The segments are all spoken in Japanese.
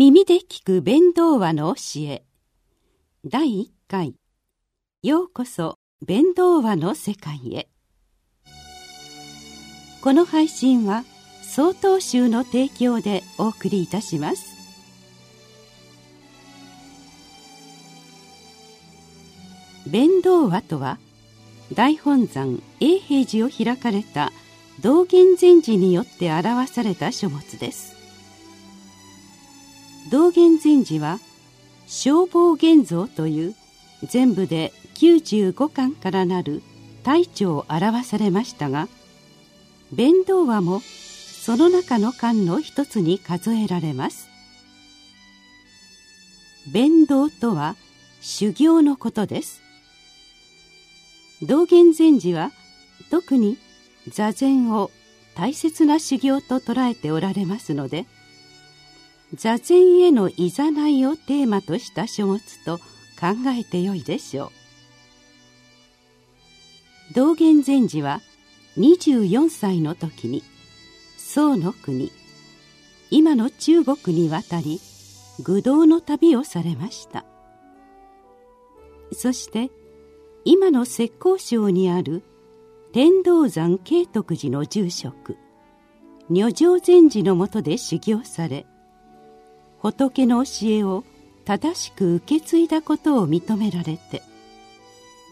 耳で聞く弁道話の教え。第1回。ようこそ弁道話の世界へ。この配信は曹洞宗の提供でお送りいたします。弁道話とは大本山永平寺を開かれた道元禅師によって表された書物です。道元禅師は消防現像という全部で95巻からなる大著を表されましたが弁道話もその中の巻の一つに数えられます。弁道とは修行のことです。道元禅師は特に座禅を大切な修行と捉えておられますので座禅へのいざないをテーマとした書物と考えてよいでしょう。道元禅師は24歳の時に宋の国今の中国に渡り愚道の旅をされました。そして今の浙江省にある天道山慶徳寺の住職如常禅師のもとで修行され仏の教えを正しく受け継いだことを認められて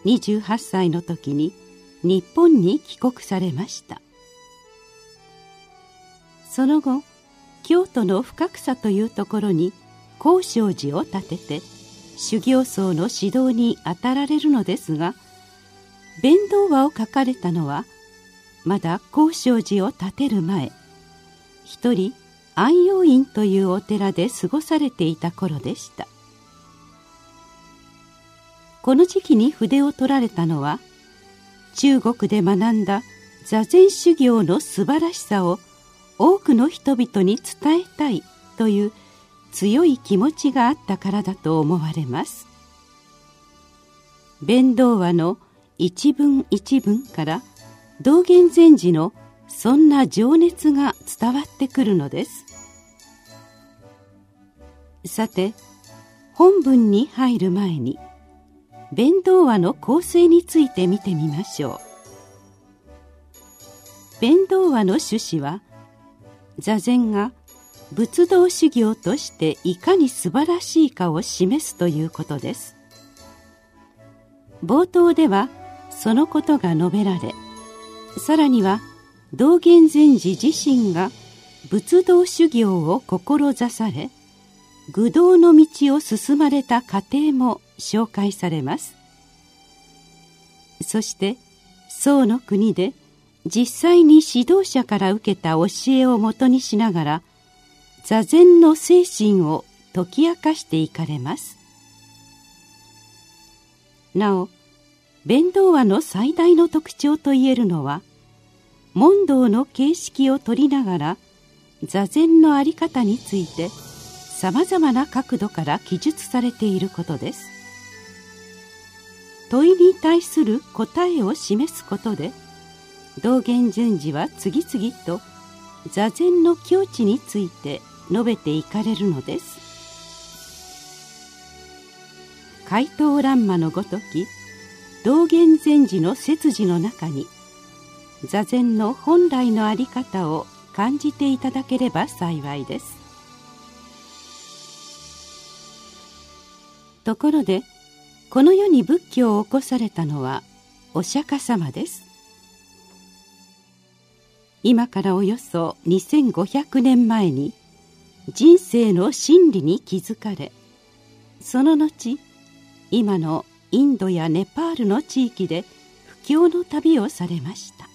28歳の時に日本に帰国されました。その後京都の深草というところに高尚寺を建てて修行僧の指導に当たられるのですが弁道話を書かれたのはまだ高尚寺を建てる前。一人安養院というお寺で過ごされていた頃でした。この時期に筆を取られたのは中国で学んだ座禅修行の素晴らしさを多くの人々に伝えたいという強い気持ちがあったからだと思われます。弁道話の一文一文から道元禅師のそんな情熱が伝わってくるのです。さて本文に入る前に弁道話の構成について見てみましょう。弁道話の趣旨は座禅が仏道修行としていかに素晴らしいかを示すということです。冒頭ではそのことが述べられさらには道元禅師自身が仏道修行を志され愚道の道を進まれた過程も紹介されます。そして宋の国で実際に指導者から受けた教えをもとにしながら座禅の精神を解き明かしていかれます。なお弁道話の最大の特徴といえるのは問答の形式を取りながら座禅の在り方についてさまざまな角度から記述されていることです。問いに対する答えを示すことで道元順次は次々と座禅の境地について述べていかれるのです。怪盗乱魔のごとき道元禅師の説示の中に座禅の本来の在り方を感じていただければ幸いです。ところでこの世に仏教を起こされたのはお釈迦様です。今からおよそ2500年前に人生の真理に気づかれその後今のインドやネパールの地域で布教の旅をされました。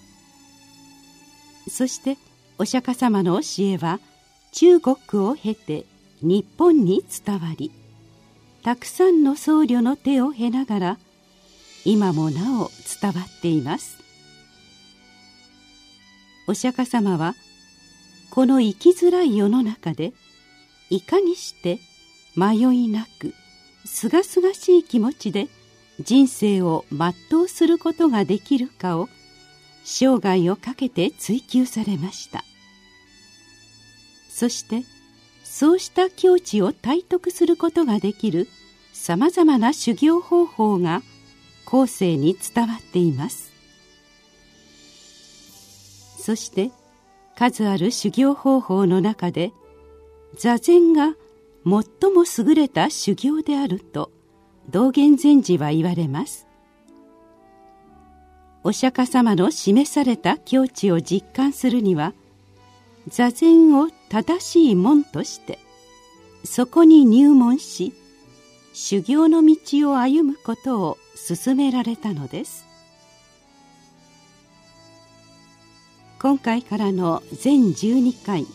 そしてお釈迦様の教えは中国を経て日本に伝わりたくさんの僧侶の手を経ながら今もなお伝わっています。お釈迦様はこの生きづらい世の中でいかにして迷いなくすがすがしい気持ちで人生を全うすることができるかを生涯をかけて追求されました。そしてそうした境地を体得することができるさまざまな修行方法が後世に伝わっています。そして数ある修行方法の中で座禅が最も優れた修行であると道元禅師は言われます。お釈迦様の示された境地を実感するには座禅を正しい門としてそこに入門し修行の道を歩むことを勧められたのです今回からの全12回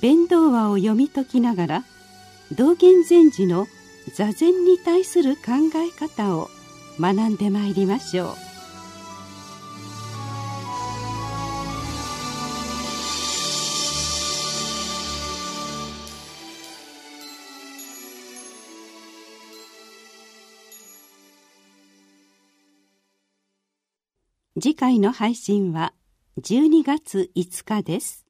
弁道話を読み解きながら道元禅師の座禅に対する考え方を学んでまいりましょう。次回の配信は12月5日です。